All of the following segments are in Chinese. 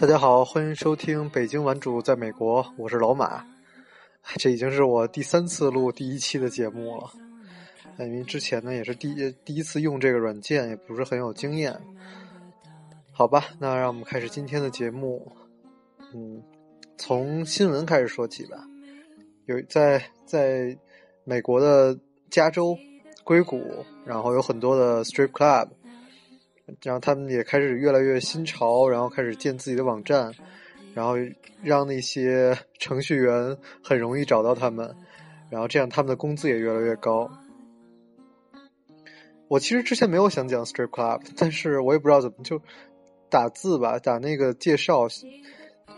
大家好，欢迎收听《北京玩主在美国》，我是老马。这已经是我第三次录第一期的节目了，因为之前呢也是第第一次用这个软件，也不是很有经验。好吧，那让我们开始今天的节目。嗯，从新闻开始说起吧。有在在美国的加州硅谷，然后有很多的 strip club。然后他们也开始越来越新潮，然后开始建自己的网站，然后让那些 程序员很容易找到他们，然后这样他们的工资也越来越高。我其实之前没有想讲 strip club，但是我也不知道怎么就打字吧，打那个介绍，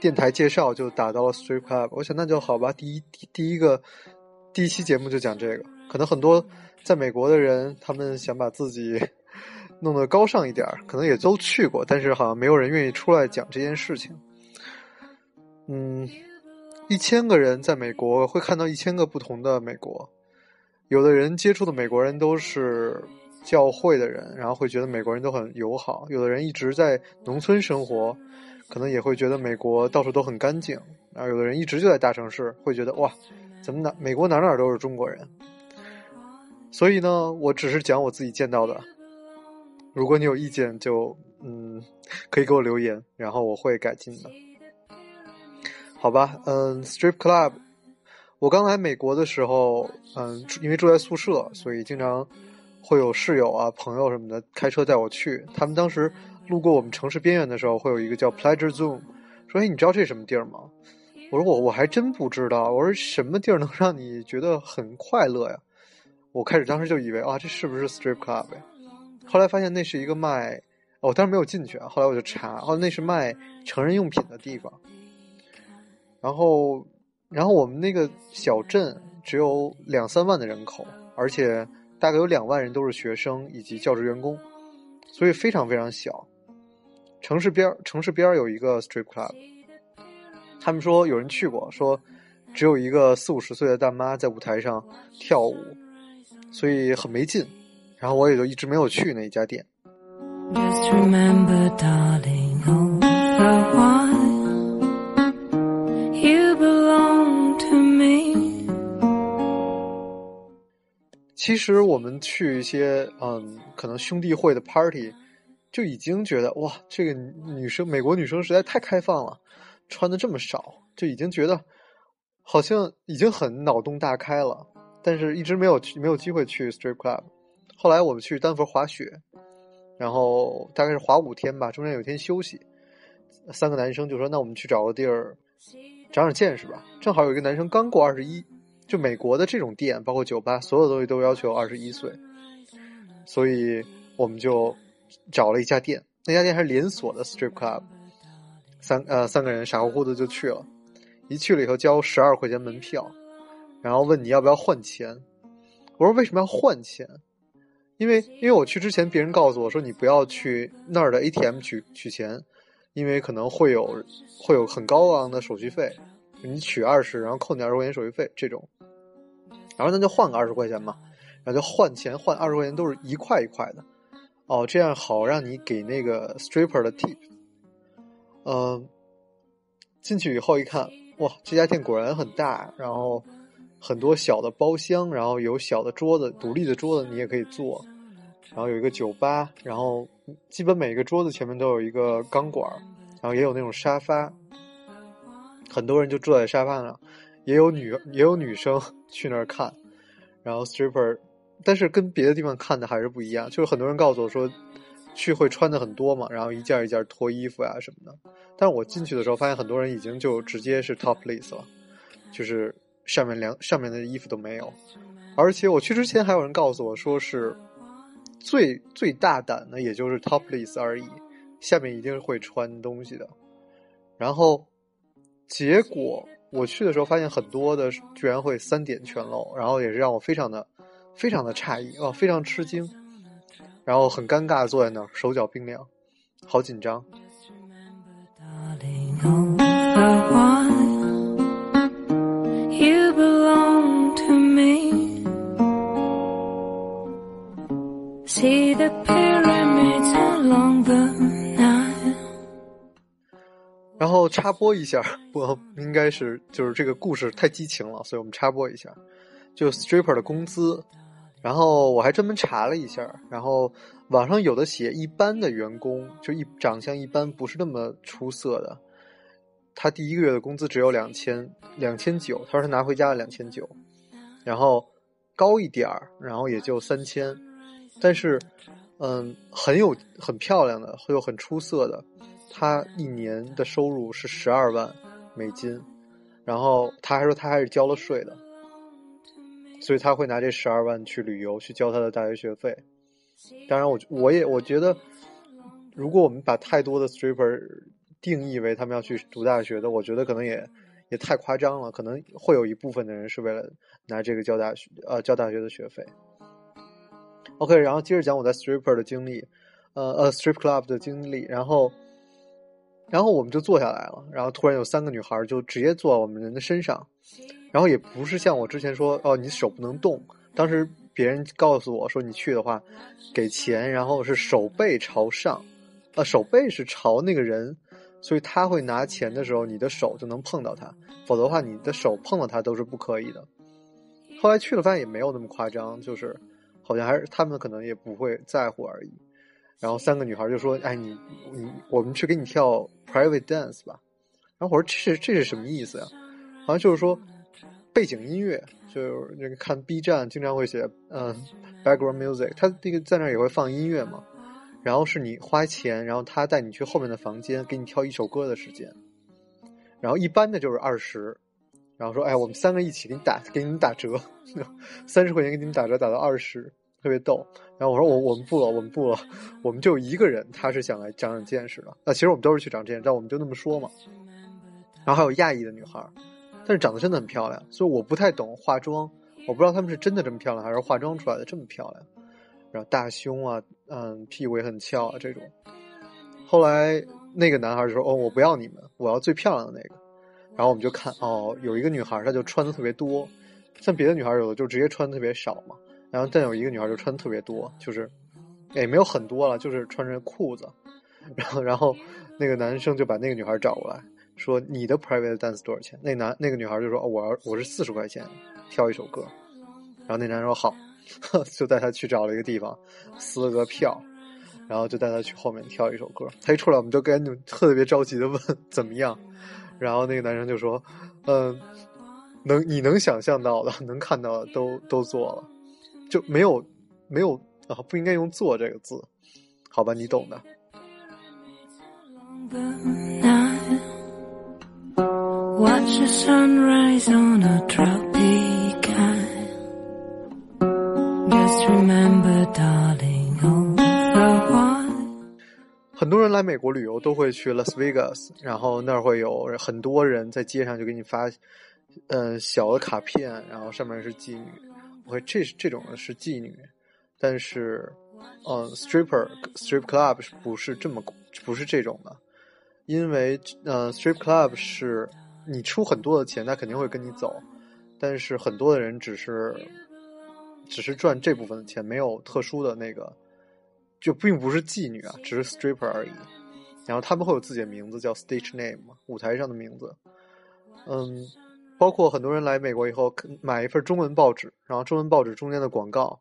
电台介绍就打到了 strip club。我想那就好吧，第一第一个第一期节目就讲这个。可能很多在美国的人，他们想把自己。弄得高尚一点可能也都去过，但是好像没有人愿意出来讲这件事情。嗯，一千个人在美国会看到一千个不同的美国，有的人接触的美国人都是教会的人，然后会觉得美国人都很友好；有的人一直在农村生活，可能也会觉得美国到处都很干净；啊有的人一直就在大城市，会觉得哇，怎么哪美国哪哪都是中国人。所以呢，我只是讲我自己见到的。如果你有意见，就嗯，可以给我留言，然后我会改进的。好吧，嗯，strip club，我刚来美国的时候，嗯，因为住在宿舍，所以经常会有室友啊、朋友什么的开车带我去。他们当时路过我们城市边缘的时候，会有一个叫 Pleasure Zone，说：“哎，你知道这是什么地儿吗？”我说：“我我还真不知道。”我说：“什么地儿能让你觉得很快乐呀？”我开始当时就以为啊，这是不是 strip club 呀？后来发现那是一个卖，我当时没有进去啊。后来我就查，哦，那是卖成人用品的地方。然后，然后我们那个小镇只有两三万的人口，而且大概有两万人都是学生以及教职员工，所以非常非常小。城市边城市边有一个 strip club，他们说有人去过，说只有一个四五十岁的大妈在舞台上跳舞，所以很没劲。然后我也就一直没有去那一家店。其实我们去一些嗯，可能兄弟会的 party，就已经觉得哇，这个女生美国女生实在太开放了，穿的这么少，就已经觉得好像已经很脑洞大开了。但是一直没有去，没有机会去 strip club。后来我们去丹佛滑雪，然后大概是滑五天吧，中间有一天休息。三个男生就说：“那我们去找个地儿长长见识吧。”正好有一个男生刚过二十一，就美国的这种店，包括酒吧，所有东西都要求二十一岁，所以我们就找了一家店。那家店还是连锁的 strip club，三呃三个人傻乎乎的就去了。一去了以后交十二块钱门票，然后问你要不要换钱。我说为什么要换钱？因为因为我去之前，别人告诉我说你不要去那儿的 ATM 取取钱，因为可能会有会有很高昂的手续费，你取二十，然后扣你二十块钱手续费这种。然后那就换个二十块钱嘛，然后就换钱换二十块钱都是一块一块的，哦，这样好让你给那个 stripper 的 tip。嗯，进去以后一看，哇，这家店果然很大，然后。很多小的包厢，然后有小的桌子，独立的桌子你也可以坐，然后有一个酒吧，然后基本每个桌子前面都有一个钢管，然后也有那种沙发，很多人就坐在沙发上，也有女也有女生 去那儿看，然后 stripper，但是跟别的地方看的还是不一样，就是很多人告诉我说，去会穿的很多嘛，然后一件一件脱衣服呀什么的，但是我进去的时候发现很多人已经就直接是 topless 了，就是。上面两上面的衣服都没有，而且我去之前还有人告诉我说是最最大胆的，也就是 topless 而已，下面一定会穿东西的。然后结果我去的时候发现很多的居然会三点全露，然后也是让我非常的非常的诧异啊，非常吃惊，然后很尴尬坐在那儿，手脚冰凉，好紧张。插播一下，不应该是就是这个故事太激情了，所以我们插播一下，就 stripper 的工资。然后我还专门查了一下，然后网上有的写一般的员工，就一长相一般，不是那么出色的，他第一个月的工资只有两千两千九，他说他拿回家了两千九，然后高一点儿，然后也就三千，但是嗯，很有很漂亮的，又很出色的，他一年的收入是十二万美金，然后他还说他还是交了税的。所以他会拿这十二万去旅游，去交他的大学学费。当然，我我也我觉得，如果我们把太多的 stripper 定义为他们要去读大学的，我觉得可能也也太夸张了。可能会有一部分的人是为了拿这个交大学呃交大学的学费。OK，然后接着讲我在 stripper 的经历，呃呃 strip club 的经历。然后，然后我们就坐下来了，然后突然有三个女孩就直接坐我们人的身上。然后也不是像我之前说哦，你手不能动。当时别人告诉我说，你去的话，给钱，然后是手背朝上，呃，手背是朝那个人，所以他会拿钱的时候，你的手就能碰到他，否则的话，你的手碰到他都是不可以的。后来去了，发现也没有那么夸张，就是好像还是他们可能也不会在乎而已。然后三个女孩就说：“哎，你你，我们去给你跳 private dance 吧。”然后我说：“这是这是什么意思呀？”好像就是说。背景音乐就是那个看 B 站经常会写嗯 background music，他那个在那也会放音乐嘛，然后是你花钱，然后他带你去后面的房间给你跳一首歌的时间，然后一般的就是二十，然后说哎我们三个一起给你打给你们打折，三十块钱给你们打折打到二十，特别逗。然后我说我我们不了我们不了，我们就一个人他是想来长长见识的，那其实我们都是去长见识，但我们就那么说嘛。然后还有亚裔的女孩。但是长得真的很漂亮，所以我不太懂化妆，我不知道他们是真的这么漂亮，还是化妆出来的这么漂亮。然后大胸啊，嗯，屁股也很翘啊，这种。后来那个男孩就说：“哦，我不要你们，我要最漂亮的那个。”然后我们就看，哦，有一个女孩她就穿的特别多，像别的女孩有的就直接穿的特别少嘛。然后但有一个女孩就穿的特别多，就是也没有很多了，就是穿着裤子。然后然后那个男生就把那个女孩找过来。说你的 private dance 多少钱？那男那个女孩就说：“哦，我我是四十块钱，挑一首歌。”然后那男人说：“好。”就带他去找了一个地方，撕了个票，然后就带他去后面挑一首歌。他一出来，我们就赶紧特别着急的问 怎么样。然后那个男生就说：“嗯，能你能想象到的，能看到的都都做了，就没有没有啊，不应该用做这个字，好吧，你懂的。”很多人来美国旅游都会去 Las Vegas，然后那儿会有很多人在街上就给你发，嗯，小的卡片，然后上面是妓女。会这这种的是妓女，但是，嗯，stripper strip club 是不是这么不是这种的，因为呃，strip club 是。你出很多的钱，他肯定会跟你走，但是很多的人只是，只是赚这部分的钱，没有特殊的那个，就并不是妓女啊，只是 stripper 而已。然后他们会有自己的名字，叫 stage name，舞台上的名字。嗯，包括很多人来美国以后买一份中文报纸，然后中文报纸中间的广告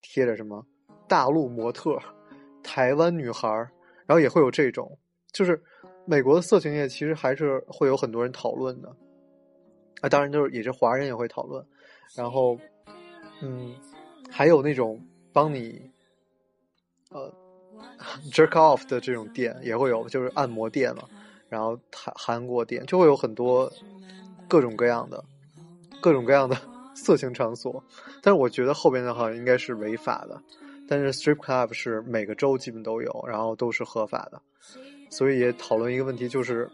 贴着什么大陆模特、台湾女孩，然后也会有这种，就是。美国的色情业其实还是会有很多人讨论的，啊，当然就是也是华人也会讨论，然后，嗯，还有那种帮你，呃，jerk off 的这种店也会有，就是按摩店嘛，然后韩韩国店就会有很多各种各样的各种各样的 色情场所，但是我觉得后边的话应该是违法的，但是 strip club 是每个州基本都有，然后都是合法的。所以也讨论一个问题，就是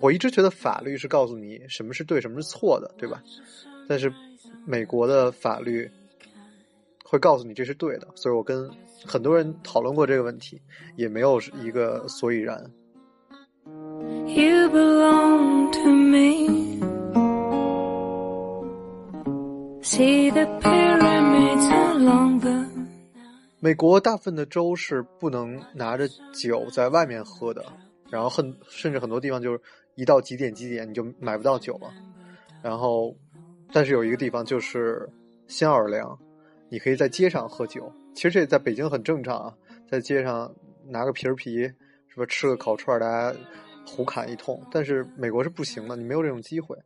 我一直觉得法律是告诉你什么是对，什么是错的，对吧？但是美国的法律会告诉你这是对的，所以我跟很多人讨论过这个问题，也没有一个所以然。美国大部分的州是不能拿着酒在外面喝的，然后很甚至很多地方就是一到几点几点你就买不到酒了。然后，但是有一个地方就是新奥尔良，你可以在街上喝酒。其实这在北京很正常啊，在街上拿个皮儿皮，是吧？吃个烤串，大家胡侃一通。但是美国是不行的，你没有这种机会。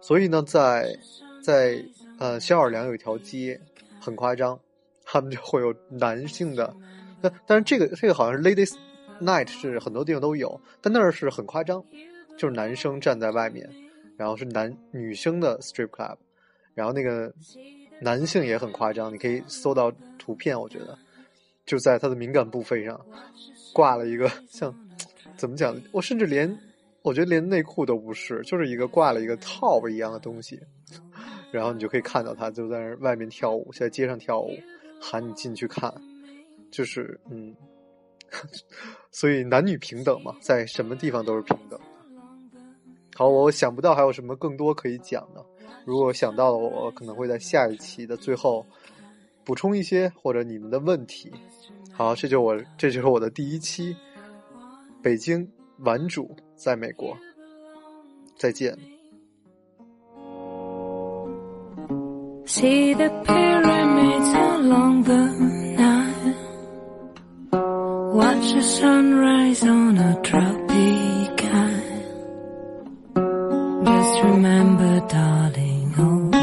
所以呢，在在呃新奥尔良有一条街很夸张，他们就会有男性的，但但是这个这个好像是 ladies night 是很多地方都有，但那儿是很夸张，就是男生站在外面，然后是男女生的 strip club，然后那个。男性也很夸张，你可以搜到图片。我觉得就在他的敏感部位上挂了一个像怎么讲？我甚至连我觉得连内裤都不是，就是一个挂了一个套一样的东西，然后你就可以看到他就在外面跳舞，在街上跳舞，喊你进去看，就是嗯，所以男女平等嘛，在什么地方都是平等的。好，我想不到还有什么更多可以讲的。如果想到了，我可能会在下一期的最后补充一些或者你们的问题。好，这就我这就是我的第一期北京玩主在美国，再见。See the pyramids along the Nile. Watch the sunrise on a tropic isle. Just remember, darling, oh.